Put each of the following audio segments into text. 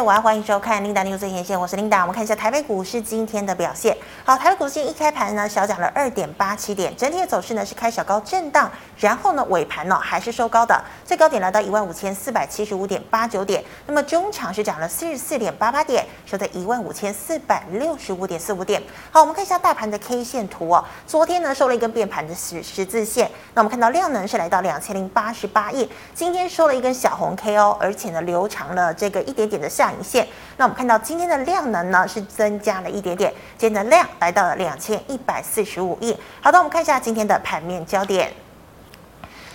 位晚安，欢迎收看 Linda News 最前线，我是 Linda。我们看一下台北股市今天的表现。好，台北股市一开盘呢，小涨了二点八七点，整体的走势呢是开小高震荡，然后呢尾盘呢还是收高的，最高点来到一万五千四百七十五点八九点。那么中场是涨了四十四点八八点，收在一万五千四百六十五点四五点。好，我们看一下大盘的 K 线图哦。昨天呢收了一根变盘的十十字线，那我们看到量能是来到两千零八十八亿，今天收了一根小红 K 哦，而且呢留长了这个一点点的下影线。那我们看到今天的量能呢是增加了一点点，今天的量来到了两千一百四十五亿。好的，我们看一下今天的盘面焦点。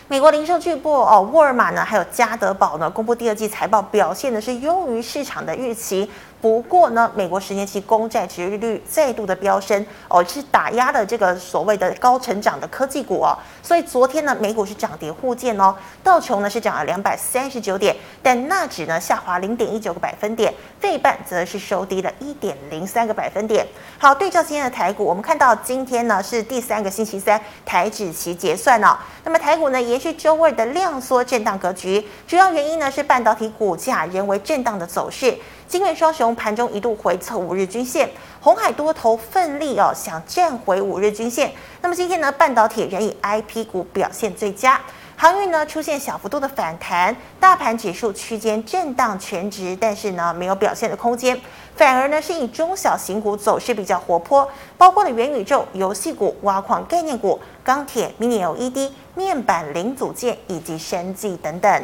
美国零售巨擘哦，沃尔玛呢，还有家得宝呢，公布第二季财报表现的是优于市场的预期。不过呢，美国十年期公债殖利率再度的飙升哦，是打压了这个所谓的高成长的科技股哦。所以昨天呢，美股是涨跌互见哦。道琼呢是涨了两百三十九点，但纳指呢下滑零点一九个百分点，费半则是收低了一点零三个百分点。好，对照今天的台股，我们看到今天呢是第三个星期三，台指期结算哦。那么台股呢延续周二的量缩震荡格局，主要原因呢是半导体股价仍为震荡的走势。晶圆双雄盘中一度回测五日均线，红海多头奋力哦想站回五日均线。那么今天呢，半导体仍以 IP 股表现最佳，航运呢出现小幅度的反弹，大盘指数区间震荡全值，但是呢没有表现的空间，反而呢是以中小型股走势比较活泼，包括了元宇宙、游戏股、挖矿概念股、钢铁、Mini LED、面板零组件以及生技等等。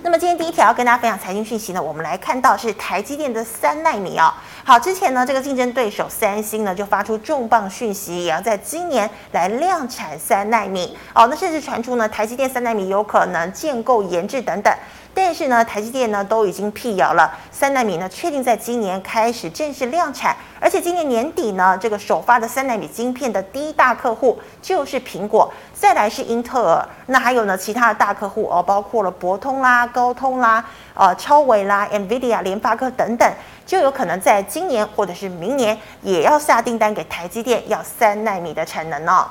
那么今天第一条要跟大家分享财经讯息呢，我们来看到是台积电的三奈米哦。好，之前呢这个竞争对手三星呢就发出重磅讯息，也要在今年来量产三奈米哦。那甚至传出呢台积电三奈米有可能建构研制等等。但是呢，台积电呢都已经辟谣了，三奈米呢确定在今年开始正式量产，而且今年年底呢，这个首发的三纳米晶片的第一大客户就是苹果，再来是英特尔，那还有呢其他的大客户哦，包括了博通啦、高通啦、呃超微啦、NVIDIA、联发科等等，就有可能在今年或者是明年也要下订单给台积电，要三纳米的产能哦。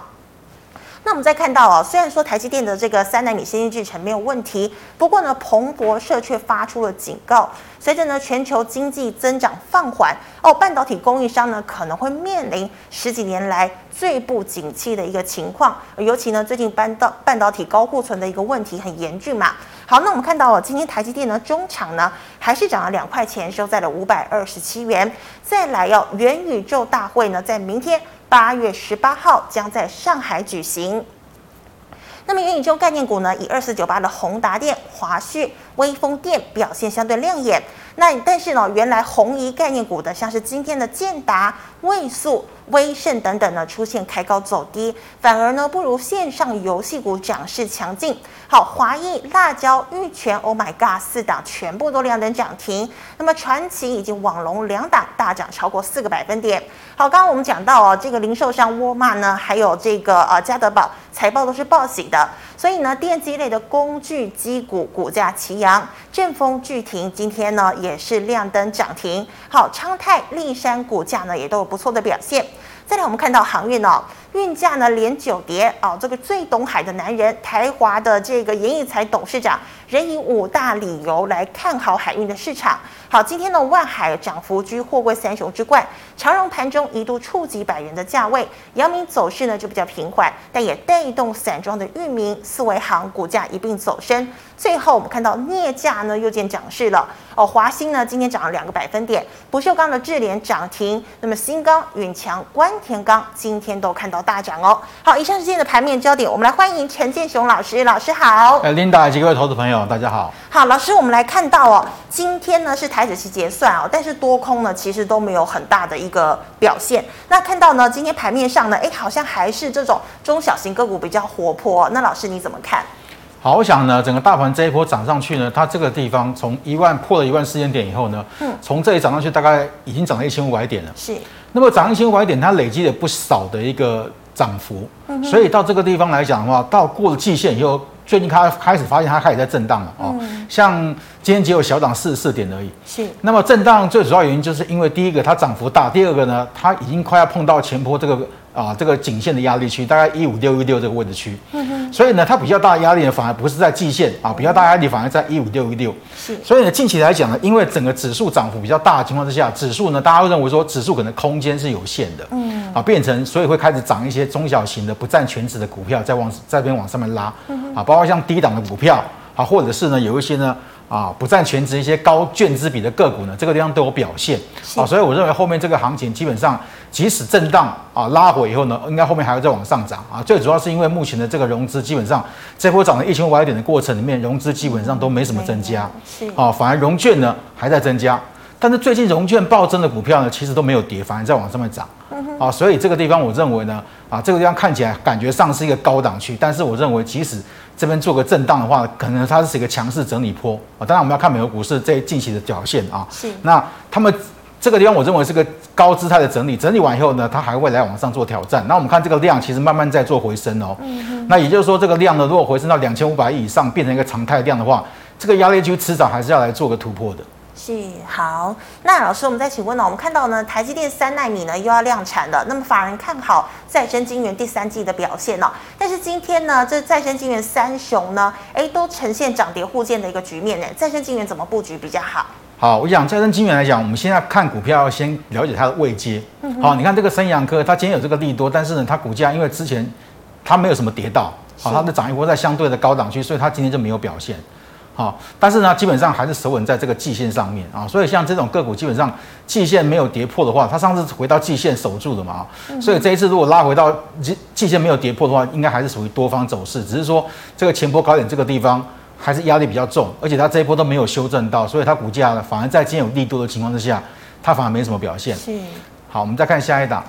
那我们再看到啊，虽然说台积电的这个三纳米先进制程没有问题，不过呢，彭博社却发出了警告，随着呢全球经济增长放缓哦，半导体供应商呢可能会面临十几年来最不景气的一个情况，尤其呢最近半导半导体高库存的一个问题很严峻嘛。好，那我们看到哦，今天台积电呢中场呢还是涨了两块钱，收在了五百二十七元。再来要元宇宙大会呢，在明天。八月十八号将在上海举行。那么元宇宙概念股呢，以二四九八的宏达电、华旭、威锋电表现相对亮眼。那但是呢，原来红移概念股的，像是今天的建达、位素、威盛等等呢，出现开高走低，反而呢不如线上游戏股涨势强劲。好，华义、辣椒、玉泉，Oh my God，四档全部都亮灯涨停。那么传奇以及网龙两档大涨超过四个百分点。好，刚刚我们讲到哦，这个零售商沃尔玛呢，还有这个呃家得宝财报都是报喜的，所以呢，电机类的工具机股股价齐扬，正风、巨停今天呢也是亮灯涨停。好，昌泰、立山股价呢也都有不错的表现。再来，我们看到航运哦，运价呢连九跌哦，这个最懂海的男人，台华的这个严义财董事长，仍以五大理由来看好海运的市场。好，今天呢万海涨幅居货柜三雄之冠，长荣盘中一度触及百元的价位，阳明走势呢就比较平缓，但也带动散装的裕民、四维航股价一并走升。最后我们看到镍价呢又见涨势了哦，华兴呢今天涨了两个百分点，不锈钢的智联涨停，那么新钢、永强、关田钢今天都看到大涨哦。好，以上是今天的盘面焦点，我们来欢迎陈建雄老师，老师好。呃，Linda 以及各位投资朋友，大家好。好，老师，我们来看到哦，今天呢是台指期结算哦，但是多空呢其实都没有很大的一个表现。那看到呢，今天盘面上呢，哎，好像还是这种中小型个股比较活泼。那老师你怎么看？好，我想呢，整个大盘这一波涨上去呢，它这个地方从一万破了一万四千点以后呢，嗯，从这里涨上去大概已经涨了一千五百点了。是。那么涨一千五百点，它累积了不少的一个涨幅，嗯，所以到这个地方来讲的话，到过了季线以后。最近它开始发现它开始在震荡了哦，像今天只有小涨四十四点而已。是。那么震荡最主要原因就是因为第一个它涨幅大，第二个呢它已经快要碰到前坡这个啊这个颈线的压力区，大概一五六一六这个位置区。嗯哼。所以呢，它比较大的压力呢，反而不是在季线啊，比较大压力反而在一五六一六。是。所以呢，近期来讲呢，因为整个指数涨幅比较大的情况之下，指数呢，大家会认为说指数可能空间是有限的。嗯。啊，变成所以会开始涨一些中小型的不占全值的股票，再往这边往上面拉。啊，包括像低档的股票啊，或者是呢有一些呢。啊，不占全值一些高券资比的个股呢，这个地方都有表现啊，所以我认为后面这个行情基本上，即使震荡啊拉回以后呢，应该后面还会再往上涨啊。最主要是因为目前的这个融资基本上这波涨了一千五百点的过程里面，融资基本上都没什么增加，啊，反而融券呢还在增加。但是最近融券暴增的股票呢，其实都没有跌，反而在往上面涨啊。所以这个地方我认为呢，啊，这个地方看起来感觉上是一个高档区，但是我认为即使这边做个震荡的话，可能它是一个强势整理坡啊。当然，我们要看美国股市这近期的表现啊。是。那他们这个地方，我认为是个高姿态的整理，整理完以后呢，它还会来往上做挑战。那我们看这个量，其实慢慢在做回升哦。嗯嗯。那也就是说，这个量呢，如果回升到两千五百亿以上，变成一个常态量的话，这个压力区迟早还是要来做个突破的。是好，那老师，我们再请问呢？我们看到呢，台积电三纳米呢又要量产了。那么法人看好再生晶圆第三季的表现呢？但是今天呢，这再生晶圆三雄呢，哎，都呈现涨跌互见的一个局面呢。再生晶圆怎么布局比较好？好，我讲再生晶圆来讲，我们现在看股票要先了解它的位阶。嗯、好，你看这个生阳科，它今天有这个利多，但是呢，它股价因为之前它没有什么跌到，好，它的涨一波在相对的高档区，所以它今天就没有表现。好，但是呢，基本上还是守稳在这个季线上面啊，所以像这种个股，基本上季线没有跌破的话，它上次回到季线守住的嘛，所以这一次如果拉回到季季线没有跌破的话，应该还是属于多方走势，只是说这个前波高点这个地方还是压力比较重，而且它这一波都没有修正到，所以它股价呢，反而在今天有力度的情况之下，它反而没什么表现。是，好，我们再看下一档，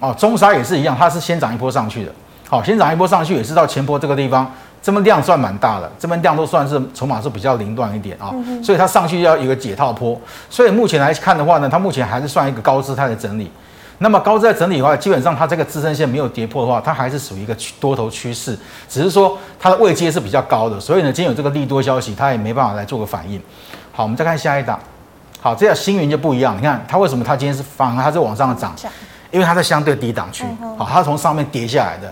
哦，中沙也是一样，它是先涨一波上去的，好，先涨一波上去也是到前波这个地方。这边量算蛮大的，这边量都算是筹码是比较凌乱一点啊，所以它上去要有一个解套坡，所以目前来看的话呢，它目前还是算一个高姿态的整理。那么高姿态整理的话，基本上它这个支撑线没有跌破的话，它还是属于一个多头趋势，只是说它的位阶是比较高的，所以呢，今天有这个利多消息，它也没办法来做个反应。好，我们再看下一档，好，这叫星云就不一样，你看它为什么它今天是反而它是往上涨？因为它在相对低档区，好，它从上面跌下来的。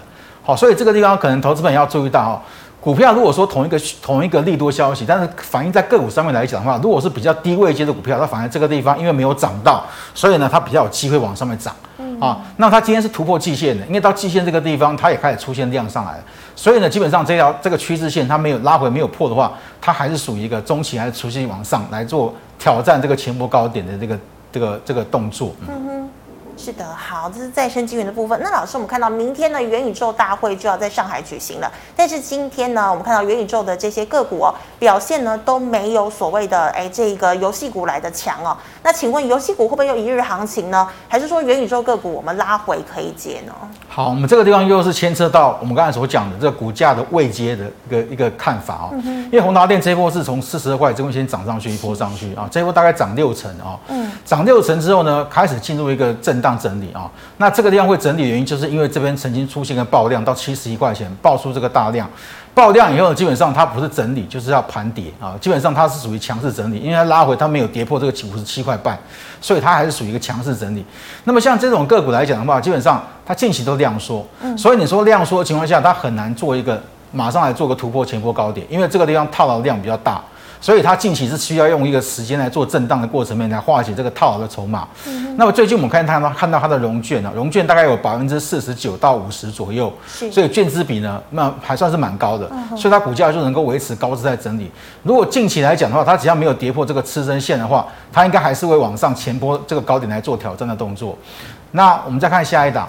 好，所以这个地方可能投资朋友要注意到哦。股票如果说同一个同一个利多消息，但是反映在个股上面来讲的话，如果是比较低位阶的股票，它反而这个地方因为没有涨到，所以呢它比较有机会往上面涨。嗯、啊，那它今天是突破季线的，因为到季线这个地方它也开始出现量上来了，所以呢基本上这条这个趋势线它没有拉回没有破的话，它还是属于一个中期还是持续往上来做挑战这个前波高点的这个这个这个动作。嗯哼。是的，好，这是再生资源的部分。那老师，我们看到明天呢，元宇宙大会就要在上海举行了。但是今天呢，我们看到元宇宙的这些个股哦，表现呢都没有所谓的哎这个游戏股来的强哦。那请问游戏股会不会有一日行情呢？还是说元宇宙个股我们拉回可以接呢？好，我们这个地方又是牵涉到我们刚才所讲的这个股价的位阶的一个一个看法哦。嗯、因为宏达电这一波是从四十二块这边先涨上去一波上去啊，这一波大概涨六成啊。嗯。涨六成之后呢，开始进入一个震荡。整理啊，那这个地方会整理的原因，就是因为这边曾经出现个爆量到七十一块钱，爆出这个大量，爆量以后，基本上它不是整理，就是要盘跌啊，基本上它是属于强势整理，因为它拉回它没有跌破这个五十七块半，所以它还是属于一个强势整理。那么像这种个股来讲的话，基本上它近期都量缩，所以你说量缩的情况下，它很难做一个马上来做个突破前波高点，因为这个地方套牢量比较大。所以它近期是需要用一个时间来做震荡的过程面来化解这个套牢的筹码。嗯、那么最近我们看它呢，看到它的融券啊，融券大概有百分之四十九到五十左右，是所以券资比呢，那还算是蛮高的。嗯、所以它股价就能够维持高姿态整理。如果近期来讲的话，它只要没有跌破这个支撑线的话，它应该还是会往上前波这个高点来做挑战的动作。那我们再看下一档，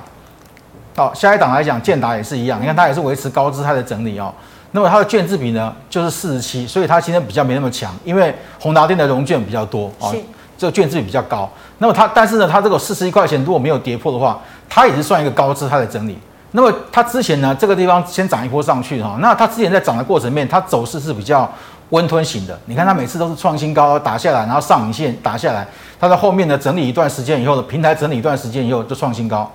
好，下一档来讲，建达也是一样，你看它也是维持高姿态的整理哦。那么它的券资比呢，就是四十七，所以它今天比较没那么强，因为宏达电的融券比较多啊，这个券资比比较高。那么它，但是呢，它这个四十一块钱如果没有跌破的话，它也是算一个高姿态的整理。那么它之前呢，这个地方先涨一波上去哈，那它之前在涨的过程面，它走势是比较温吞型的。你看它每次都是创新高打下来，然后上影线打下来，它在后面呢整理一段时间以后的平台整理一段时间以后就创新高，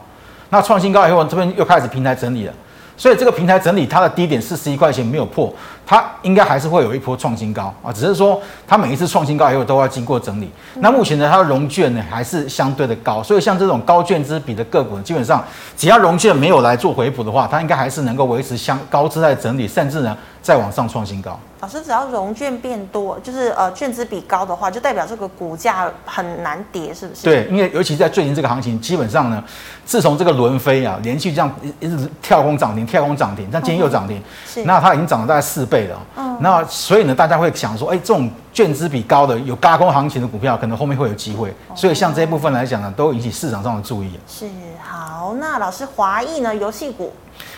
那创新高以后这边又开始平台整理了。所以这个平台整理它的低点四十一块钱没有破，它应该还是会有一波创新高啊，只是说它每一次创新高以后都要经过整理。那目前呢，它的融券呢还是相对的高，所以像这种高券资比的个股呢，基本上只要融券没有来做回补的话，它应该还是能够维持相高姿态整理，甚至呢再往上创新高。老师，只要融券变多，就是呃券资比高的话，就代表这个股价很难跌，是不是？对，因为尤其在最近这个行情，基本上呢，自从这个轮飞啊，连续这样一直跳空涨停，跳空涨停，但今天又涨停，是，那它已经涨了大概四倍了。嗯，那所以呢，大家会想说，哎，这种券资比高的有轧空行情的股票，可能后面会有机会。所以像这一部分来讲呢，都引起市场上的注意。是，好，那老师，华裔呢，游戏股。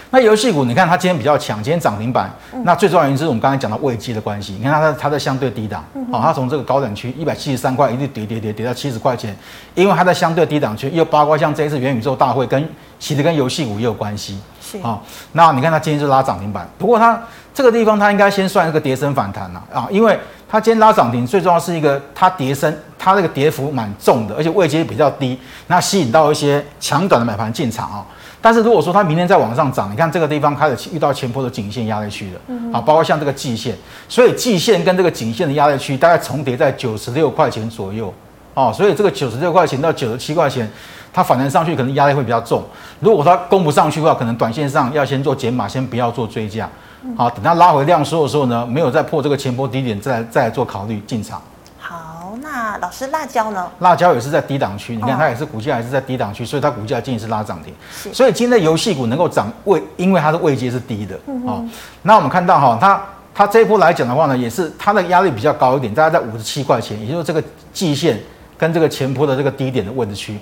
那游戏股，你看它今天比较强，今天涨停板。嗯、那最重要的原因是我们刚才讲到位阶的关系。你看它在它在相对低档，哦，它从这个高档区一百七十三块一直跌跌跌跌到七十块钱，因为它在相对低档区，又包括像这一次元宇宙大会跟其实跟游戏股也有关系。是啊、哦，那你看它今天就拉涨停板，不过它这个地方它应该先算一个跌升反弹了啊，因为它今天拉涨停，最重要是一个它跌升，它那个跌幅蛮重的，而且位阶比较低，那吸引到一些强短的买盘进场啊。但是如果说它明天再往上涨，你看这个地方开始遇到前波的颈线压力区了，嗯，啊，包括像这个季线，所以季线跟这个颈线的压力区大概重叠在九十六块钱左右，哦，所以这个九十六块钱到九十七块钱，它反弹上去可能压力会比较重。如果它攻不上去的话，可能短线上要先做减码，先不要做追价，好，等它拉回量缩的时候呢，没有再破这个前波低点，再再来做考虑进场。好那老师，辣椒呢？辣椒也是在低档区，你看它也是股价还是在低档区，所以它股价今天是拉涨停。是，所以今天的游戏股能够涨位，因为它的位阶是低的。嗯哼。那我们看到哈，它它这一波来讲的话呢，也是它的压力比较高一点，大概在五十七块钱，也就是这个季线跟这个前波的这个低点的位置区。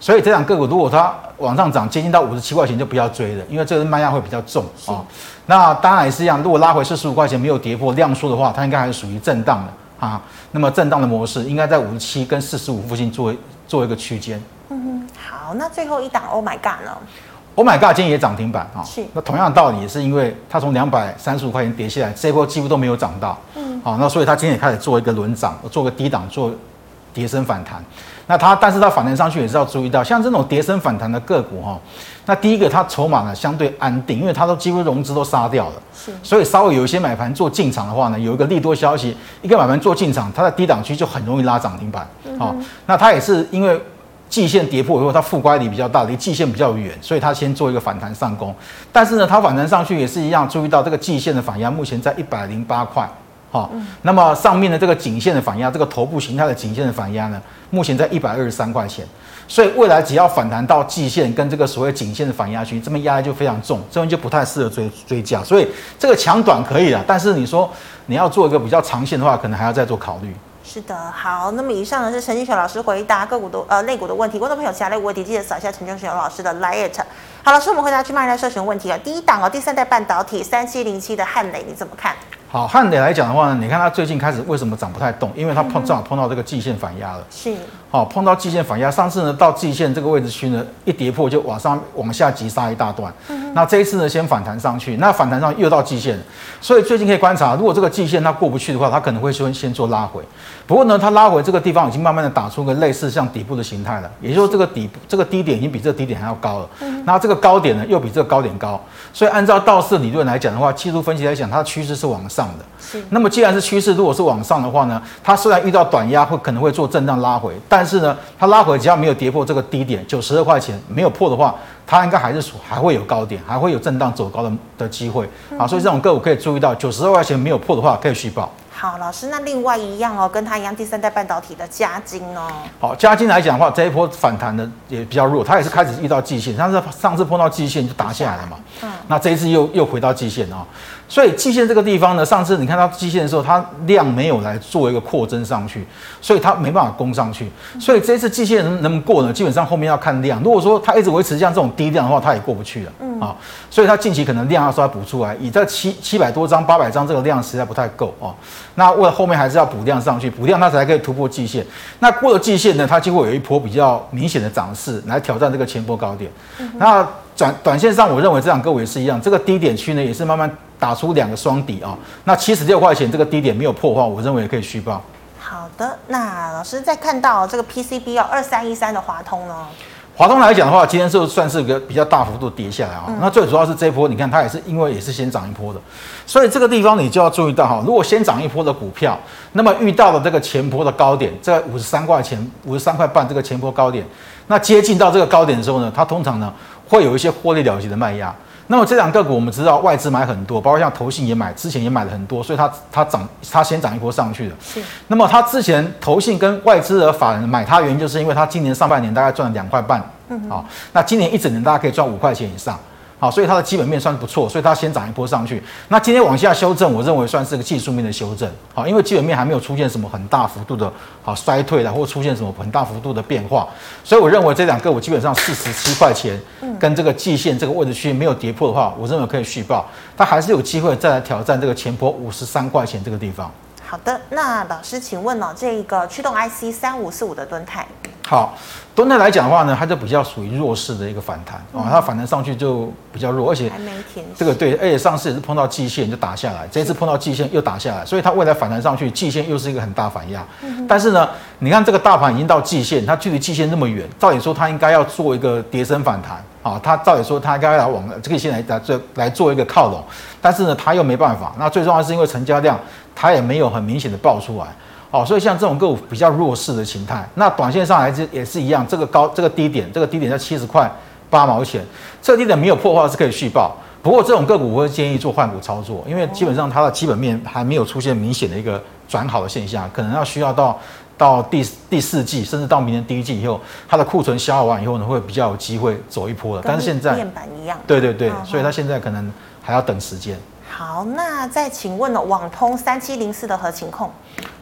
所以这两个股如果它往上涨，接近到五十七块钱就不要追了，因为这个卖压会比较重啊。那当然也是一样，如果拉回四十五块钱没有跌破量缩的话，它应该还是属于震荡的。啊，那么震荡的模式应该在五十七跟四十五附近做做一个区间。嗯哼，好，那最后一档，Oh my God 呢？Oh my God 今天也涨停板啊。是。那同样的道理也是因为它从两百三十五块钱跌下来，这一波几乎都没有涨到。嗯。好，那所以它今天也开始做一个轮涨，做个低档做跌升反弹。那它，但是它反弹上去也是要注意到，像这种跌升反弹的个股哈，那第一个它筹码呢相对安定，因为它都几乎融资都杀掉了，是，所以稍微有一些买盘做进场的话呢，有一个利多消息，一个买盘做进场，它在低档区就很容易拉涨停板，好，那它也是因为季线跌破以后，它负乖离比较大，离季线比较远，所以它先做一个反弹上攻，但是呢，它反弹上去也是一样，注意到这个季线的反压目前在一百零八块。好，那么上面的这个颈线的反压，这个头部形态的颈线的反压呢，目前在一百二十三块钱，所以未来只要反弹到季线跟这个所谓颈线的反压区，这边压力就非常重，这边就不太适合追追价，所以这个强短可以了，但是你说你要做一个比较长线的话，可能还要再做考虑。是的，好，那么以上呢是陈清泉老师回答个股的呃类股的问题，观众朋友其他类股问题记得扫一下陈清泉老师的 Lite。好，老师我们回答去麦来社群问题啊，第一档哦，第三代半导体三七零七的汉磊你怎么看？好，汉磊来讲的话呢，你看它最近开始为什么涨不太动？因为它碰正好碰到这个季线反压了。是。好，碰到季线反压，上次呢到季线这个位置区呢，一跌破就往上往下急杀一大段。嗯。那这一次呢，先反弹上去，那反弹上又到季线，所以最近可以观察，如果这个季线它过不去的话，它可能会先先做拉回。不过呢，它拉回这个地方已经慢慢的打出个类似像底部的形态了，也就是说这个底部这个低点已经比这个低点还要高了。嗯。那这个高点呢又比这个高点高，所以按照道氏理论来讲的话，技术分析来讲，它的趋势是往上的。是。那么既然是趋势，如果是往上的话呢，它虽然遇到短压会可能会做震荡拉回，但是呢，它拉。回只要没有跌破这个低点九十二块钱没有破的话，它应该还是属还会有高点，还会有震荡走高的的机会啊，所以这种个股可以注意到九十二块钱没有破的话，可以续报。好，老师，那另外一样哦，跟它一样第三代半导体的嘉金哦。好，嘉金来讲的话，这一波反弹的也比较弱，它也是开始遇到季线，上次上次碰到季线就打下来了嘛，嗯，那这一次又又回到季线啊。所以季线这个地方呢，上次你看到季线的时候，它量没有来做一个扩增上去，所以它没办法攻上去。所以这次季线能能不能过呢？基本上后面要看量。如果说它一直维持像这种低量的话，它也过不去了。嗯啊，所以它近期可能量要稍微补出来。以这七七百多张、八百张这个量实在不太够啊。那为了后面还是要补量上去，补量它才可以突破季线。那过了季线呢，它就会有一波比较明显的涨势来挑战这个前波高点。那短短线上，我认为这两个也是一样，这个低点区呢也是慢慢。打出两个双底啊，那七十六块钱这个低点没有破的话，我认为也可以续报。好的，那老师在看到这个 PCB 哦，二三一三的华通呢？华通来讲的话，今天就算是一个比较大幅度跌下来啊。那最主要是这一波，你看它也是因为也是先涨一波的，所以这个地方你就要注意到哈，如果先涨一波的股票，那么遇到了这个前波的高点，在五十三块钱、五十三块半这个前波高点，那接近到这个高点的时候呢，它通常呢会有一些获利了结的卖压。那么这两个股我们知道外资买很多，包括像投信也买，之前也买了很多，所以它它涨，它先涨一波上去的。是。那么它之前投信跟外资的法人买它原因，就是因为它今年上半年大概赚了两块半，嗯，好，那今年一整年大家可以赚五块钱以上。好，所以它的基本面算是不错，所以它先涨一波上去。那今天往下修正，我认为算是个技术面的修正。好，因为基本面还没有出现什么很大幅度的好衰退的，或出现什么很大幅度的变化，所以我认为这两个我基本上四十七块钱跟这个季线这个位置区没有跌破的话，我认为可以续报，它还是有机会再来挑战这个前波五十三块钱这个地方。好的，那老师请问哦，这个驱动 IC 三五四五的吨泰。好，敦泰来讲的话呢，它就比较属于弱势的一个反弹啊，它反弹上去就比较弱，而且这个对，而且上次也是碰到季线就打下来，这一次碰到季线又打下来，所以它未来反弹上去，季线又是一个很大反压。但是呢，你看这个大盘已经到季线，它距离季线那么远，照理说它应该要做一个跌升反弹啊，它照理说它应该要往这个线来来做来做一个靠拢，但是呢，它又没办法。那最重要是因为成交量它也没有很明显的爆出来。哦，所以像这种个股比较弱势的形态，那短线上来是也是一样，这个高这个低点，这个低点在七十块八毛钱，这个低点没有破的话是可以续报。不过这种个股我会建议做换股操作，因为基本上它的基本面还没有出现明显的一个转好的现象，可能要需要到到第第四季，甚至到明年第一季以后，它的库存消耗完以后呢，会比较有机会走一波了。但是现在面板一样，对对对，所以它现在可能还要等时间。好，那再请问呢，网通三七零四的合情控。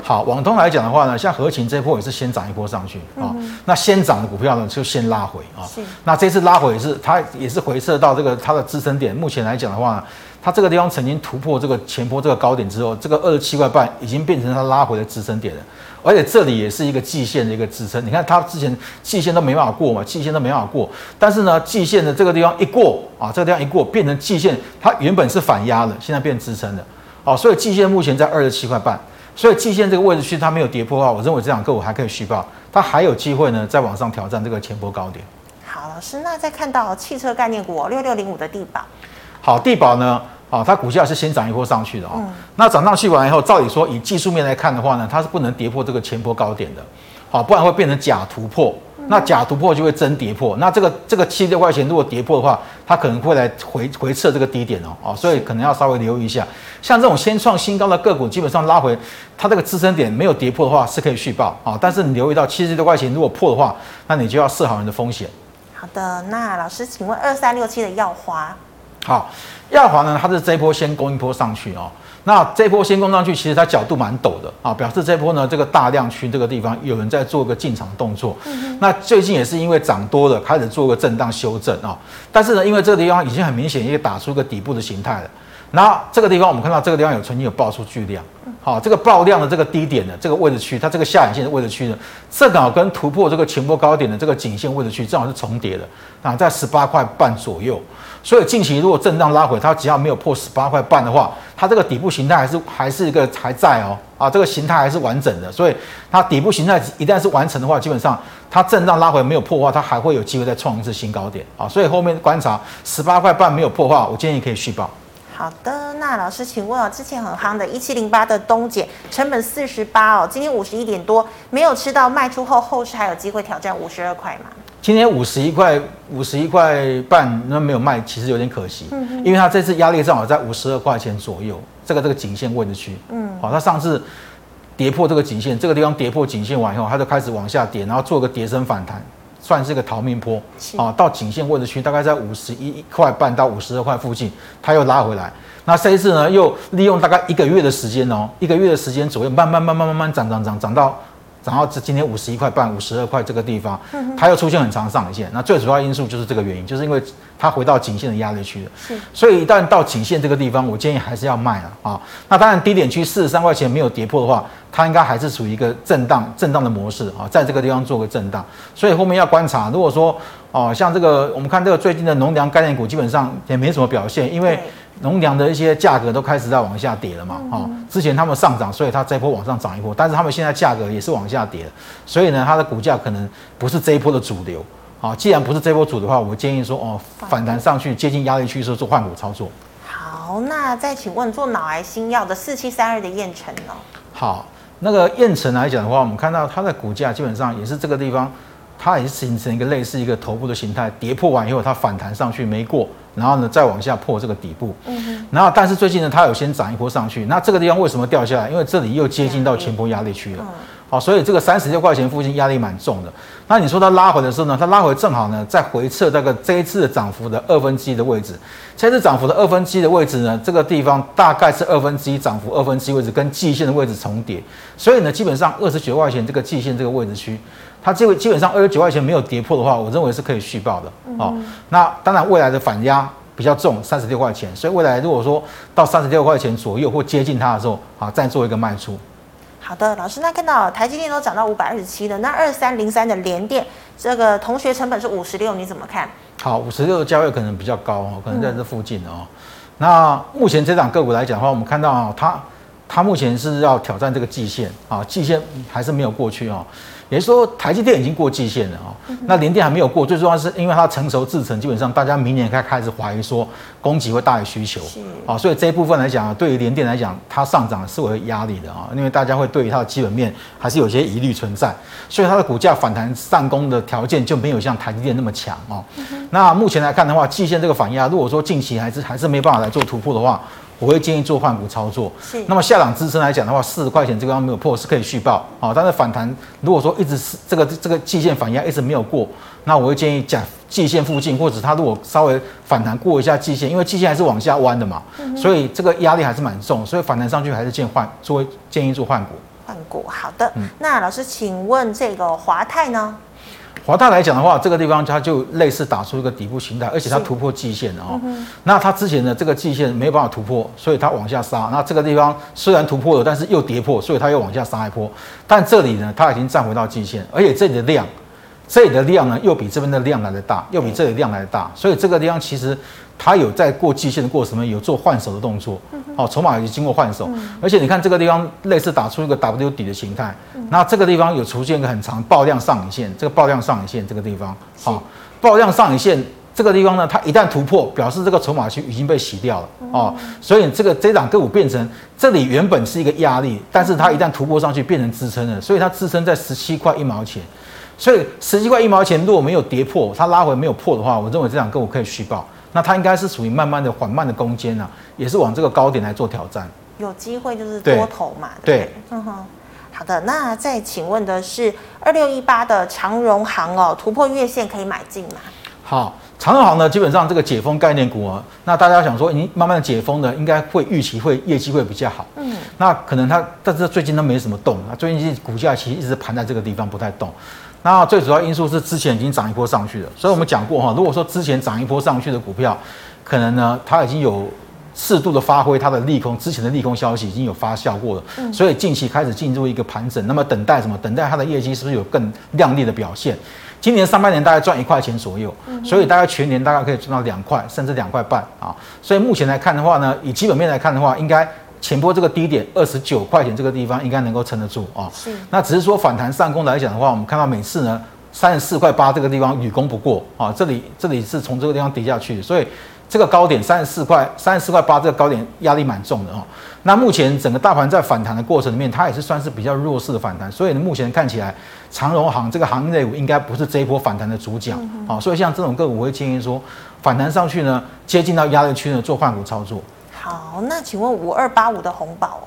好，网通来讲的话呢，像合情这一波也是先涨一波上去啊、嗯哦，那先涨的股票呢就先拉回啊。那这次拉回也是它也是回撤到这个它的支撑点。目前来讲的话呢，它这个地方曾经突破这个前波这个高点之后，这个二十七块半已经变成它拉回的支撑点了。而且这里也是一个季线的一个支撑。你看它之前季线都没办法过嘛，季线都没办法过。但是呢，季线的这个地方一过啊，这个地方一过变成季线，它原本是反压的，现在变支撑的。好，所以季线目前在二十七块半。所以季线这个位置区它没有跌破的话，我认为这两个股还可以续报，它还有机会呢，再往上挑战这个前波高点。好，老师，那再看到汽车概念股六六零五的地保。好，地保呢，啊，它股价是先涨一波上去的啊，嗯、那涨上去完以后，照理说以技术面来看的话呢，它是不能跌破这个前波高点的，好，不然会变成假突破。那假突破就会真跌破，那这个这个七十六块钱如果跌破的话，它可能会来回回撤这个低点哦，哦，所以可能要稍微留意一下。像这种先创新高的个股，基本上拉回它这个支撑点没有跌破的话，是可以续报啊。但是你留意到七十六块钱如果破的话，那你就要设好你的风险。好的，那老师请问二三六七的耀华。好，亚华呢，它是这一波先攻一波上去哦。那这波先攻上去，其实它角度蛮陡的啊，表示这波呢，这个大量区这个地方有人在做个进场动作。嗯、那最近也是因为涨多了，开始做个震荡修正啊。但是呢，因为这个地方已经很明显，也打出个底部的形态了。那这个地方我们看到这个地方有曾经有爆出巨量，好，这个爆量的这个低点的这个位置区，它这个下影线的位置区呢，正好跟突破这个前波高点的这个颈线位置区正好是重叠的啊，在十八块半左右。所以近期如果震荡拉回，它只要没有破十八块半的话，它这个底部形态还是还是一个还在哦，啊，这个形态还是完整的。所以它底部形态一旦是完成的话，基本上它震荡拉回没有破的话，它还会有机会再创一次新高点啊。所以后面观察十八块半没有破的话，我建议可以续报。好的，那老师请问哦，之前很夯的一七零八的东碱，成本四十八哦，今天五十一点多，没有吃到卖出后，后市还有机会挑战五十二块吗？今天五十一块，五十一块半，那没有卖，其实有点可惜，嗯哼，因为它这次压力正好在五十二块钱左右，这个这个颈线位置区，嗯，好，它上次跌破这个颈线，这个地方跌破颈线完以后，它就开始往下跌，然后做个跌升反弹，算是个逃命坡，啊，到颈线位置区大概在五十一块半到五十二块附近，它又拉回来，那这一次呢，又利用大概一个月的时间哦，一个月的时间左右，慢慢慢慢慢慢涨涨涨涨到。然后这今天五十一块半、五十二块这个地方，它又出现很长上影线。那最主要因素就是这个原因，就是因为它回到颈线的压力区了。是，所以一旦到颈线这个地方，我建议还是要卖了啊。那当然低点区四十三块钱没有跌破的话，它应该还是处于一个震荡、震荡的模式啊，在这个地方做个震荡。所以后面要观察，如果说哦，像这个我们看这个最近的农粮概念股，基本上也没什么表现，因为。农粮的一些价格都开始在往下跌了嘛，哦，之前他们上涨，所以它这一波往上涨一波，但是他们现在价格也是往下跌，所以呢，它的股价可能不是这一波的主流，好，既然不是这波主的话，我建议说哦，反弹上去接近压力区的时候做换股操作。好，那再请问做脑癌新药的四七三二的燕城呢？好，那个燕城来讲的话，我们看到它的股价基本上也是这个地方，它也是形成一个类似一个头部的形态，跌破完以后它反弹上去没过，然后呢再往下破这个底部。嗯哼。然后但是最近呢，它有先涨一波上去，那这个地方为什么掉下来？因为这里又接近到前波压力区了。嗯好，所以这个三十六块钱附近压力蛮重的。那你说它拉回的时候呢？它拉回正好呢，在回测这个这一次的涨幅的二分之一的位置。这次涨幅的二分之一的位置呢，这个地方大概是二分之一涨幅二分之一位置跟季线的位置重叠。所以呢，基本上二十九块钱这个季线这个位置区，它这个基本上二十九块钱没有跌破的话，我认为是可以续报的。哦，那当然未来的反压比较重，三十六块钱。所以未来如果说到三十六块钱左右或接近它的时候，啊，再做一个卖出。好的，老师，那看到台积电都涨到五百二十七了，那二三零三的联电，这个同学成本是五十六，你怎么看？好，五十六的价位可能比较高哦，可能在这附近哦。嗯、那目前这档个股来讲的话，我们看到它，它目前是要挑战这个季线啊，季线还是没有过去哦。也就是说，台积电已经过季线了啊、哦，那联电还没有过。最重要是因为它成熟制程，基本上大家明年开开始怀疑说供给会大于需求啊、哦，所以这一部分来讲，对于联电来讲，它上涨是会有压力的啊、哦，因为大家会对于它的基本面还是有些疑虑存在，所以它的股价反弹上攻的条件就没有像台积电那么强哦。那目前来看的话，季线这个反压，如果说近期还是还是没办法来做突破的话，我会建议做换股操作。是，那么下档支撑来讲的话，四十块钱这个地方没有破是可以续报啊。但是反弹如果说一直是这个这个季线反压一直没有过，那我会建议讲季线附近，或者它如果稍微反弹过一下季线，因为季线还是往下弯的嘛，所以这个压力还是蛮重，所以反弹上去还是建议换，作为建议做换股。换股，好的。嗯、那老师，请问这个华泰呢？华泰来讲的话，这个地方它就类似打出一个底部形态，而且它突破季线了哦。嗯、那它之前的这个季线没有办法突破，所以它往下杀。那这个地方虽然突破了，但是又跌破，所以它又往下杀一波。但这里呢，它已经站回到季线，而且这里的量，这里的量呢，又比这边的量来的大，又比这里量来的大，所以这个地方其实。它有在过季线的过程中有做换手的动作，好，筹码已经经过换手，而且你看这个地方类似打出一个 W 底的形态，那这个地方有出现一个很长爆量上影线，这个爆量上影线这个地方，好，爆量上影线这个地方呢，它一旦突破，表示这个筹码区已经被洗掉了，哦，所以这个这档个股变成这里原本是一个压力，但是它一旦突破上去变成支撑了，所以它支撑在十七块一毛钱，所以十七块一毛钱如果没有跌破，它拉回没有破的话，我认为这两个我可以续报。那它应该是属于慢慢的、缓慢的攻坚啊，也是往这个高点来做挑战。有机会就是多头嘛，对，对，对，嗯哼。好的，那再请问的是二六一八的长荣行哦，突破月线可以买进吗？好，长荣行呢，基本上这个解封概念股啊，那大家想说，你慢慢的解封呢，应该会预期会业绩会比较好。嗯，那可能它，但是最近都没什么动啊，最近股价其实一直盘在这个地方不太动。那最主要因素是之前已经涨一波上去了，所以我们讲过哈，如果说之前涨一波上去的股票，可能呢它已经有适度的发挥它的利空，之前的利空消息已经有发酵过了，所以近期开始进入一个盘整，那么等待什么？等待它的业绩是不是有更亮丽的表现？今年上半年大概赚一块钱左右，所以大概全年大概可以赚到两块甚至两块半啊，所以目前来看的话呢，以基本面来看的话，应该。前波这个低点二十九块钱这个地方应该能够撑得住啊，是。那只是说反弹上攻来讲的话，我们看到每次呢三十四块八这个地方屡攻不过啊，这里这里是从这个地方跌下去，所以这个高点三十四块三十四块八这个高点压力蛮重的啊。那目前整个大盘在反弹的过程里面，它也是算是比较弱势的反弹，所以呢目前看起来长荣行这个行业类股应该不是这一波反弹的主角啊。所以像这种个股，我会建议说反弹上去呢，接近到压力区呢做换股操作。好，那请问五二八五的红宝？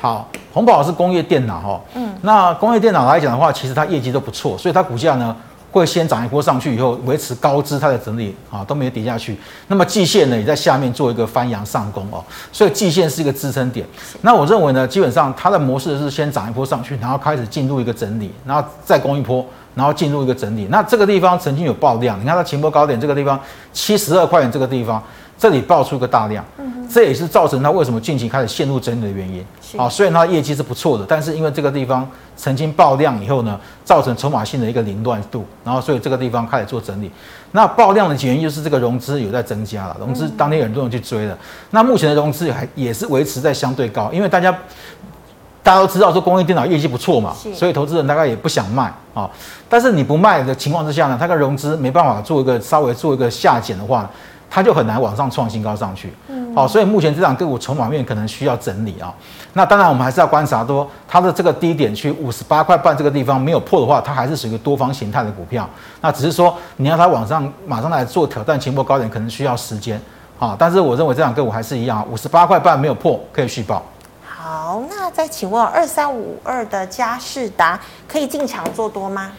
好，红宝是工业电脑哈，嗯，那工业电脑来讲的话，其实它业绩都不错，所以它股价呢会先涨一波上去，以后维持高姿态的整理啊，都没有跌下去。那么季线呢也在下面做一个翻扬上攻哦，所以季线是一个支撑点。那我认为呢，基本上它的模式是先涨一波上去，然后开始进入一个整理，然后再攻一波，然后进入一个整理。那这个地方曾经有爆量，你看它前波高点这个地方七十二块钱这个地方。这里爆出一个大量，这也是造成它为什么近期开始陷入整理的原因。啊，虽然它业绩是不错的，但是因为这个地方曾经爆量以后呢，造成筹码性的一个凌乱度，然后所以这个地方开始做整理。那爆量的原因就是这个融资有在增加了，融资当天很多人去追了。那目前的融资还也是维持在相对高，因为大家大家都知道说工业电脑业绩不错嘛，所以投资人大概也不想卖啊。但是你不卖的情况之下呢，它的融资没办法做一个稍微做一个下减的话，它就很难往上创新高上去。嗯，好，所以目前这档个股筹码面可能需要整理啊。那当然我们还是要观察多它的这个低点区五十八块半这个地方没有破的话，它还是属于多方形态的股票。那只是说你要它往上马上来做挑战前波高点，可能需要时间。啊，但是我认为这档个股还是一样，五十八块半没有破，可以续报。好，那再请问二三五二的佳士达可以进场做多吗？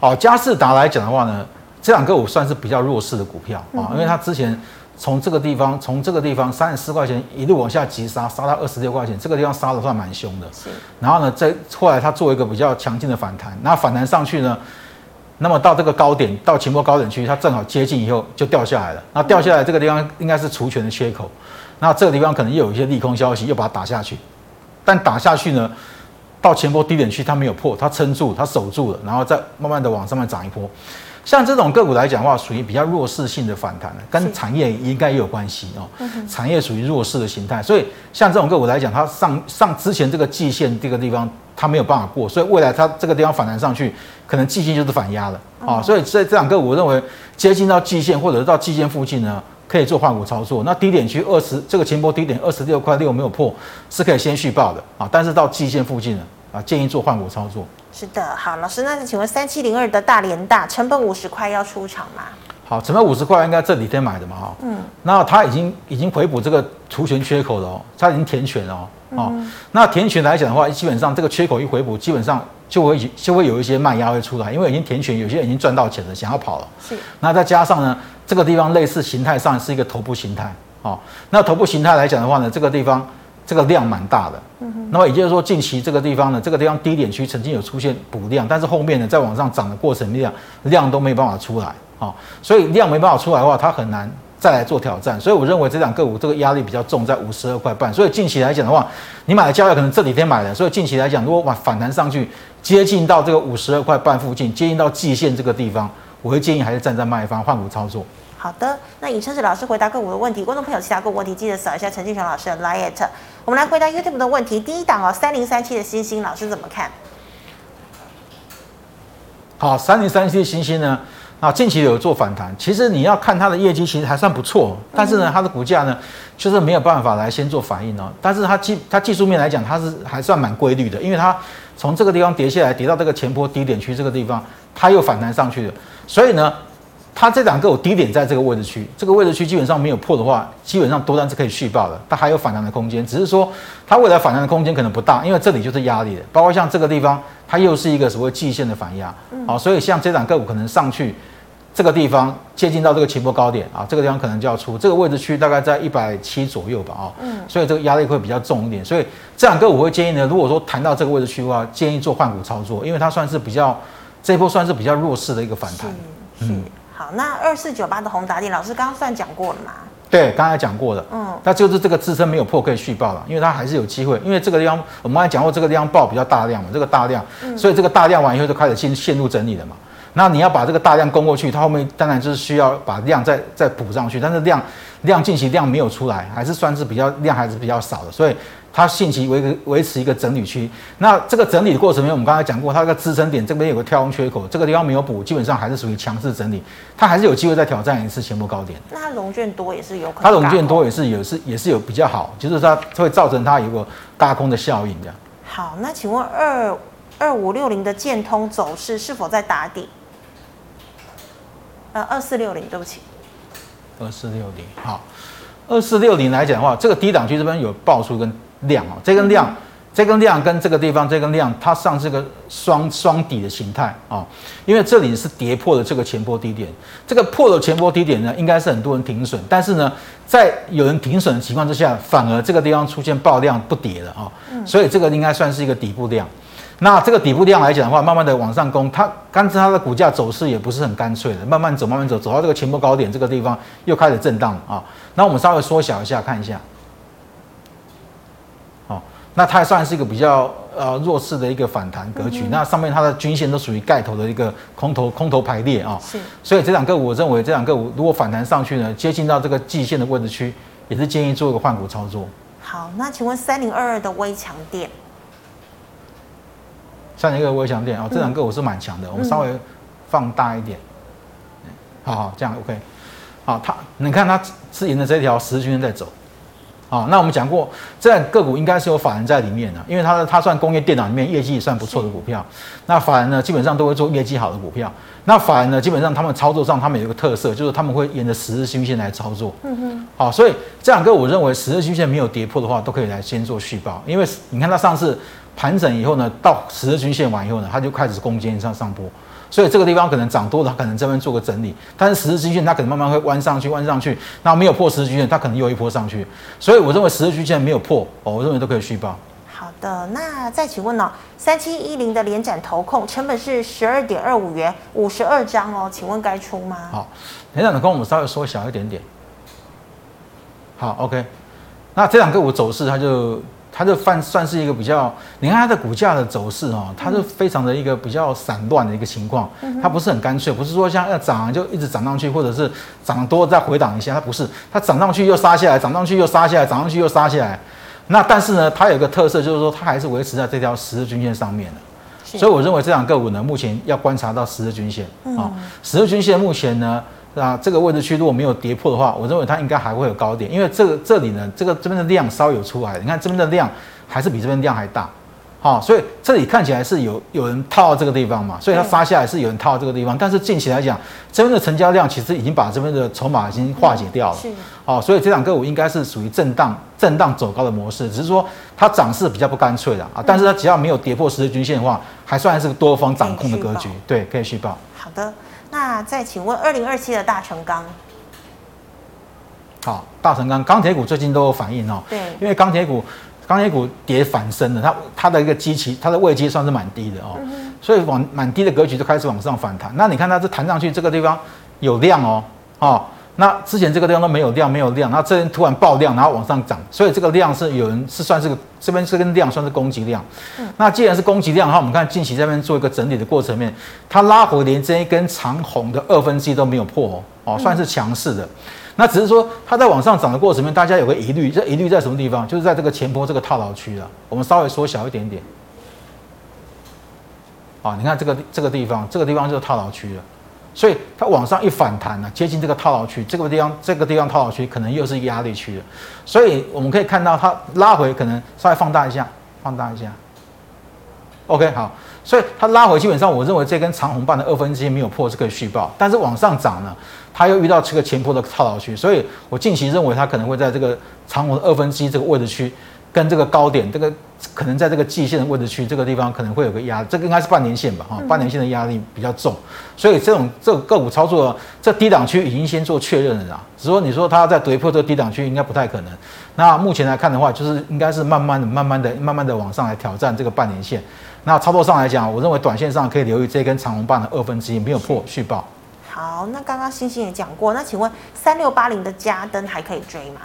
好，佳士达来讲的话呢，这两个股算是比较弱势的股票啊，因为它之前从这个地方，从这个地方三十四块钱一路往下急杀，杀到二十六块钱，这个地方杀的算蛮凶的。是。然后呢，再后来它做一个比较强劲的反弹，然后反弹上去呢。那么到这个高点，到前波高点区，它正好接近以后就掉下来了。那掉下来这个地方应该是除权的缺口，那这个地方可能又有一些利空消息，又把它打下去。但打下去呢，到前波低点区它没有破，它撑住，它守住了，然后再慢慢的往上面涨一波。像这种个股来讲的话，属于比较弱势性的反弹，跟产业应该也有关系哦。产业属于弱势的形态，所以像这种个股来讲，它上上之前这个季线这个地方它没有办法过，所以未来它这个地方反弹上去，可能季线就是反压了啊。所以在这两个股，我认为接近到季线或者是到季线附近呢，可以做换股操作。那低点区二十这个前波低点二十六块六没有破，是可以先续报的啊。但是到季线附近呢，啊，建议做换股操作。是的，好，老师，那请问三七零二的大连大成本五十块要出场吗？好，成本五十块应该这几天买的嘛，哈，嗯，那它已经已经回补这个除权缺口了哦，它已经填权了哦，哦，嗯、那填权来讲的话，基本上这个缺口一回补，基本上就会就会有一些卖压会出来，因为已经填权，有些人已经赚到钱了，想要跑了，是，那再加上呢，这个地方类似形态上是一个头部形态，哦，那头部形态来讲的话呢，这个地方。这个量蛮大的，那么也就是说，近期这个地方呢，这个地方低点区曾经有出现补量，但是后面呢，在往上涨的过程量量都没办法出来啊，所以量没办法出来的话，它很难再来做挑战。所以我认为这两个股这个压力比较重，在五十二块半。所以近期来讲的话，你买的价位可能这几天买的，所以近期来讲，如果往反弹上去，接近到这个五十二块半附近，接近到季线这个地方，我会建议还是站在卖方换股操作。好的，那以上是老师回答个股的问题，观众朋友其他个股问题记得扫一下陈俊雄老师的 LINE。我们来回答 YouTube 的问题，第一档哦，三零三七的星星老师怎么看？好，三零三七的星星呢，啊，近期有做反弹，其实你要看它的业绩，其实还算不错，但是呢，它的股价呢，就是没有办法来先做反应哦。但是它技它技术面来讲，它是还算蛮规律的，因为它从这个地方跌下来，跌到这个前波低点区这个地方，它又反弹上去了，所以呢。它这两个有低点在这个位置区，这个位置区基本上没有破的话，基本上多单是可以续报的，它还有反弹的空间，只是说它未来反弹的空间可能不大，因为这里就是压力的，包括像这个地方，它又是一个所谓季线的反压，好，所以像这两个股可能上去这个地方接近到这个前波高点啊，这个地方可能就要出，这个位置区大概在一百七左右吧，啊，嗯，所以这个压力会比较重一点，所以这两个我会建议呢，如果说谈到这个位置区的话，建议做换股操作，因为它算是比较这一波算是比较弱势的一个反弹，嗯。好，那二四九八的宏达电老师刚刚算讲过了嘛？对，刚才讲过了。嗯，那就是这个支撑没有破可以续报了，因为它还是有机会。因为这个地方我们刚才讲过，这个地方爆比较大量嘛，这个大量，所以这个大量完以后就开始进陷入整理了嘛。那你要把这个大量攻过去，它后面当然就是需要把量再再补上去，但是量量近期量没有出来，还是算是比较量还是比较少的，所以。它信息维维持一个整理区，那这个整理的过程中，我们刚才讲过，它这个支撑点这边有个跳空缺口，这个地方没有补，基本上还是属于强势整理，它还是有机会再挑战一次前波高点。那它融券多也是有可能，它融券多也是有是也是有比较好，就是它会造成它有个大空的效应这样。好，那请问二二五六零的建通走势是否在打底？呃，二四六零，对不起，二四六零，好，二四六零来讲的话，这个低档区这边有爆出跟。量啊，这根量，这根量跟这个地方这根量，它上是个双双底的形态啊，因为这里是跌破了这个前波低点，这个破了前波低点呢，应该是很多人停损，但是呢，在有人停损的情况之下，反而这个地方出现爆量不跌了啊，所以这个应该算是一个底部量。那这个底部量来讲的话，慢慢的往上攻，它刚才它的股价走势也不是很干脆的，慢慢走，慢慢走，走到这个前波高点这个地方又开始震荡了啊。那我们稍微缩小一下看一下。那它还算是一个比较呃弱势的一个反弹格局，嗯、那上面它的均线都属于盖头的一个空头空头排列啊，是，所以这两个我认为这两个如果反弹上去呢，接近到这个季线的位置区，也是建议做一个换股操作。好，那请问三零二二的微强电，三零二微强电啊，这两个我是蛮强的，我们稍微放大一点，好好这样 OK，好，它你看它是沿着这条十日均线在走。啊，那我们讲过，这个股应该是有法人在里面的，因为它它算工业电脑里面业绩也算不错的股票。那法人呢，基本上都会做业绩好的股票。那法人呢，基本上他们操作上，他们有一个特色，就是他们会沿着十日均线来操作。嗯哼。好，所以这两个我认为十日均线没有跌破的话，都可以来先做续报，因为你看它上次盘整以后呢，到十日均线完以后呢，它就开始攻坚上上波。所以这个地方可能涨多了，它可能这边做个整理，但是十日均线它可能慢慢会弯上去，弯上去，那没有破十日均线，它可能又一波上去。所以我认为十日均线没有破，哦，我认为都可以续报。好的，那再请问呢、哦？三七一零的连展投控成本是十二点二五元，五十二张哦，请问该出吗？好，连展投控我们稍微缩小一点点。好，OK，那这两个股走势它就。它就算算是一个比较，你看它的股价的走势哦，它是非常的一个比较散乱的一个情况，它不是很干脆，不是说像要涨就一直涨上去，或者是涨多再回档一下，它不是，它涨上去又杀下来，涨上去又杀下来，涨上去又杀下来。那但是呢，它有一个特色就是说，它还是维持在这条十日均线上面的，所以我认为这两个股呢，目前要观察到十日均线啊，十日均线目前呢。啊，这个位置区如果没有跌破的话，我认为它应该还会有高点，因为这个这里呢，这个这边的量稍有出来，你看这边的量还是比这边量还大，好，所以这里看起来是有有人套到这个地方嘛，所以它杀下来是有人套到这个地方，但是近期来讲，这边的成交量其实已经把这边的筹码已经化解掉了，是，好，所以这两个股应该是属于震荡震荡走高的模式，只是说它涨势比较不干脆的啊，但是它只要没有跌破十日均线的话，还算是个多方掌控的格局，对，可以续报。好的。那再请问，二零二七的大成钢，好，大成钢钢铁股最近都有反应哦。对，因为钢铁股钢铁股跌反升了，它它的一个基期，它的位阶算是蛮低的哦，嗯、所以往蛮低的格局就开始往上反弹。那你看它这弹上去这个地方有量哦，哦。那之前这个地方都没有量，没有量，那这边突然爆量，然后往上涨，所以这个量是有人是算是个这边这根量算是攻击量。嗯，那既然是攻击量的话，我们看近期这边做一个整理的过程面，它拉回连这一根长红的二分之一都没有破哦，哦，算是强势的。那只是说它在往上涨的过程面，大家有个疑虑，这疑虑在什么地方？就是在这个前坡这个套牢区了。我们稍微缩小一点点。啊，你看这个这个地方，这个地方就是套牢区了。所以它往上一反弹呢，接近这个套牢区，这个地方这个地方套牢区可能又是一个压力区了。所以我们可以看到它拉回，可能稍微放大一下，放大一下。OK，好，所以它拉回基本上，我认为这根长红棒的二分之一没有破，是可以续报。但是往上涨呢，它又遇到这个前坡的套牢区，所以我近期认为它可能会在这个长红的二分之一这个位置区。跟这个高点，这个可能在这个季线的位置区，这个地方可能会有个压，这个应该是半年线吧，哈，半年线的压力比较重，所以这种这个个股操作，这低档区已经先做确认了啦。只是说你说它要再跌破这个低档区，应该不太可能。那目前来看的话，就是应该是慢慢的、慢慢的、慢慢的往上来挑战这个半年线。那操作上来讲，我认为短线上可以留意这根长红棒的二分之一没有破续报。好，那刚刚星星也讲过，那请问三六八零的加灯还可以追吗？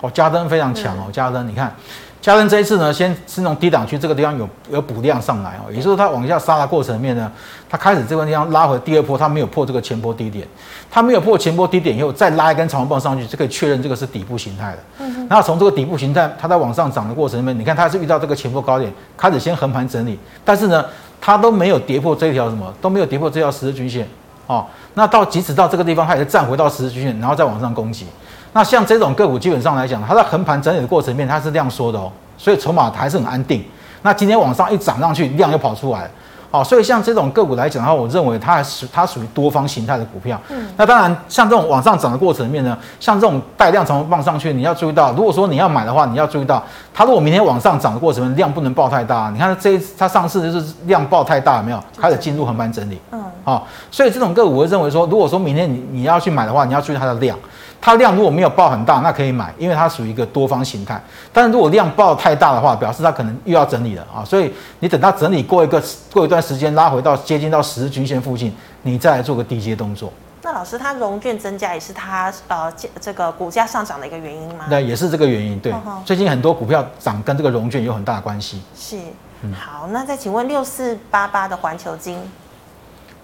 哦，加灯非常强哦，加灯你看。嘉登这一次呢，先是从低档区这个地方有有补量上来哦，也就是说它往下杀的过程里面呢，它开始这个地方拉回第二波，它没有破这个前波低点，它没有破前波低点以后再拉一根长红棒上去，就可以确认这个是底部形态的。嗯哼。然后从这个底部形态，它在往上涨的过程里面，你看它是遇到这个前波高点，开始先横盘整理，但是呢，它都没有跌破这一条什么，都没有跌破这条十日均线哦。那到即使到这个地方，它也是站回到十日均线，然后再往上攻击。那像这种个股，基本上来讲，它在横盘整理的过程面，它是量缩的哦，所以筹码还是很安定。那今天往上一涨上去，量又跑出来，好，所以像这种个股来讲的话，我认为它还属它属于多方形态的股票。嗯，那当然，像这种往上涨的过程里面呢，像这种带量从放上去，你要注意到，如果说你要买的话，你要注意到，它如果明天往上涨的过程面，量不能爆太大。你看这一它上次就是量爆太大，有没有开始进入横盘整理？嗯，好，所以这种个股我会认为说，如果说明天你你要去买的话，你要注意它的量。它量如果没有爆很大，那可以买，因为它属于一个多方形态。但是如果量爆太大的话，表示它可能又要整理了啊。所以你等它整理过一个过一段时间，拉回到接近到十日均线附近，你再来做个低阶动作。那老师，它融券增加也是它呃这个股价上涨的一个原因吗？对，也是这个原因。对，最近很多股票涨跟这个融券有很大的关系。是，嗯、好，那再请问六四八八的环球金，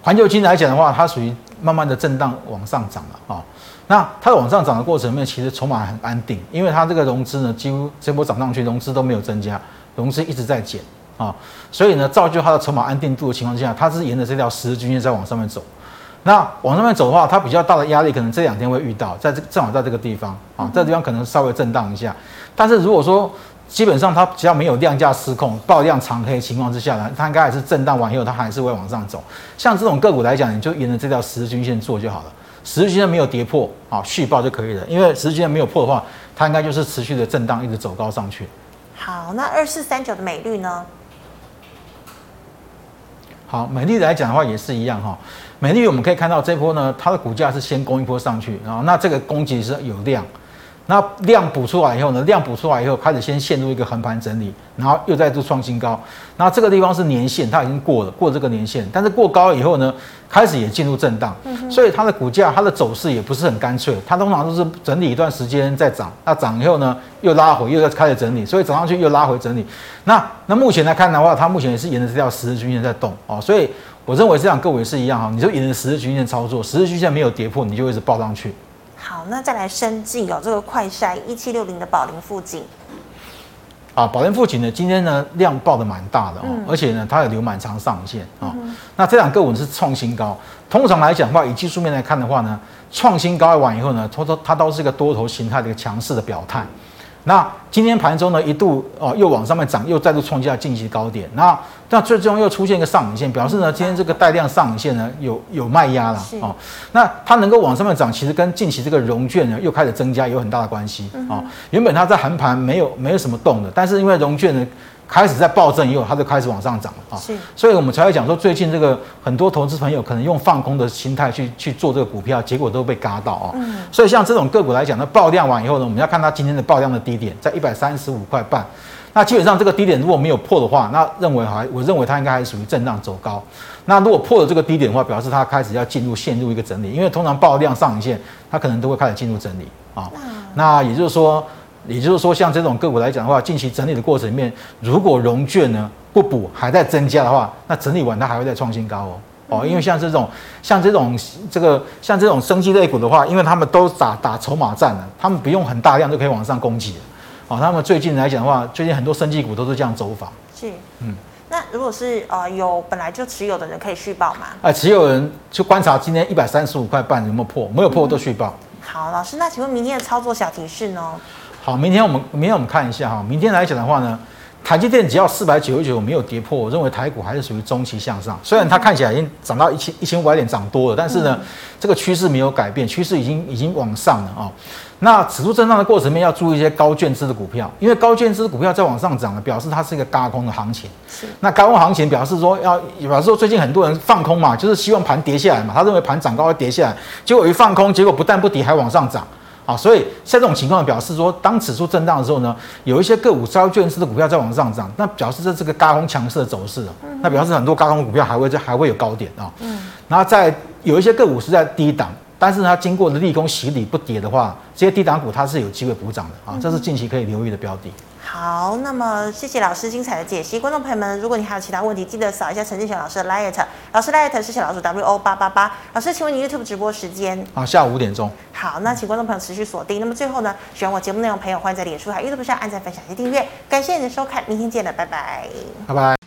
环球金来讲的话，它属于慢慢的震荡往上涨了啊。那它往上涨的过程里面，其实筹码很安定，因为它这个融资呢，几乎这波涨上去，融资都没有增加，融资一直在减，啊，所以呢，造就它的筹码安定度的情况之下，它是沿着这条十日均线在往上面走。那往上面走的话，它比较大的压力可能这两天会遇到，在这正好在这个地方啊，这个地方可能稍微震荡一下。但是如果说基本上它只要没有量价失控、爆量长黑情况之下呢，它应该还是震荡完以后，它还是会往上走。像这种个股来讲，你就沿着这条十日均线做就好了。十日均线没有跌破啊，续报就可以了。因为十日均线没有破的话，它应该就是持续的震荡，一直走高上去。好，那二四三九的美绿呢？好，美丽来讲的话也是一样哈。美丽我们可以看到这波呢，它的股价是先攻一波上去，然后那这个攻击是有量。那量补出来以后呢，量补出来以后开始先陷入一个横盘整理，然后又再度创新高。那这个地方是年线，它已经过了，过了这个年线，但是过高以后呢，开始也进入震荡。所以它的股价，它的走势也不是很干脆，它通常都是整理一段时间再涨，那涨以后呢又拉回，又要开始整理，所以涨上去又拉回整理。那那目前来看的话，它目前也是沿着这条十日均线在动哦，所以我认为这样各位是一样哈，你就沿着十日均线操作，十日均线没有跌破，你就一直抱上去。好，那再来生技哦，这个快筛一七六零的宝林附近啊，宝林附近呢，今天呢量爆的蛮大的哦，嗯、而且呢它也留满长上影线啊。嗯、那这两个股是创新高，通常来讲的话，以技术面来看的话呢，创新高完以后呢，它都它都是一个多头形态的一个强势的表态。那今天盘中呢一度哦又往上面涨，又再度创下近期高点。那那最终又出现一个上影线，表示呢今天这个带量上影线呢有有卖压了哦。那它能够往上面涨，其实跟近期这个融券呢又开始增加有很大的关系啊。原本它在横盘没有没有什么动的，但是因为融券呢。开始在暴震以后，它就开始往上涨了啊，是，所以我们才会讲说，最近这个很多投资朋友可能用放空的心态去去做这个股票，结果都被嘎到啊。嗯，所以像这种个股来讲，那爆量完以后呢，我们要看它今天的爆量的低点在一百三十五块半，那基本上这个低点如果没有破的话，那认为还我认为它应该还是属于震荡走高。那如果破了这个低点的话，表示它开始要进入陷入一个整理，因为通常爆量上影线，它可能都会开始进入整理啊。那也就是说。也就是说，像这种个股来讲的话，近期整理的过程里面，如果融券呢不补还在增加的话，那整理完它还会再创新高哦哦，因为像这种像这种这个像这种生技类股的话，因为他们都打打筹码战了，他们不用很大量就可以往上攻击哦。他们最近来讲的话，最近很多生技股都是这样走法。是，嗯，那如果是呃有本来就持有的人可以续报吗？哎、呃，持有人去观察今天一百三十五块半有没有破，没有破都续报。嗯、好，老师，那请问明天的操作小提示呢？好，明天我们明天我们看一下哈，明天来讲的话呢，台积电只要四百九十九没有跌破，我认为台股还是属于中期向上。虽然它看起来已经涨到一千一千五百点涨多了，但是呢，这个趋势没有改变，趋势已经已经往上了啊。那指数震荡的过程里面要注意一些高券资的股票，因为高券资股票在往上涨了，表示它是一个高空的行情。是。那高空行情表示说要表示说最近很多人放空嘛，就是希望盘跌下来嘛，他认为盘涨高会跌下来，结果一放空，结果不但不跌还往上涨。啊，所以像这种情况表示说，当指数震荡的时候呢，有一些个股高券式的股票在往上涨，那表示这是个高空强势的走势，那表示很多高空股票还会在还会有高点啊。嗯。然后在有一些个股是在低档，但是它经过了利空洗礼不跌的话，这些低档股它是有机会补涨的啊，这是近期可以留意的标的。好，那么谢谢老师精彩的解析，观众朋友们，如果你还有其他问题，记得扫一下陈志雄老师的 liet，老师 liet 是小老鼠 W O 八八八，老师，请问你 YouTube 直播时间？啊，下午五点钟。好，那请观众朋友持续锁定。那么最后呢，喜欢我节目内容朋友，欢迎在脸书还有 YouTube 上按赞、分享及订阅。感谢你的收看，明天见了，拜拜。拜拜。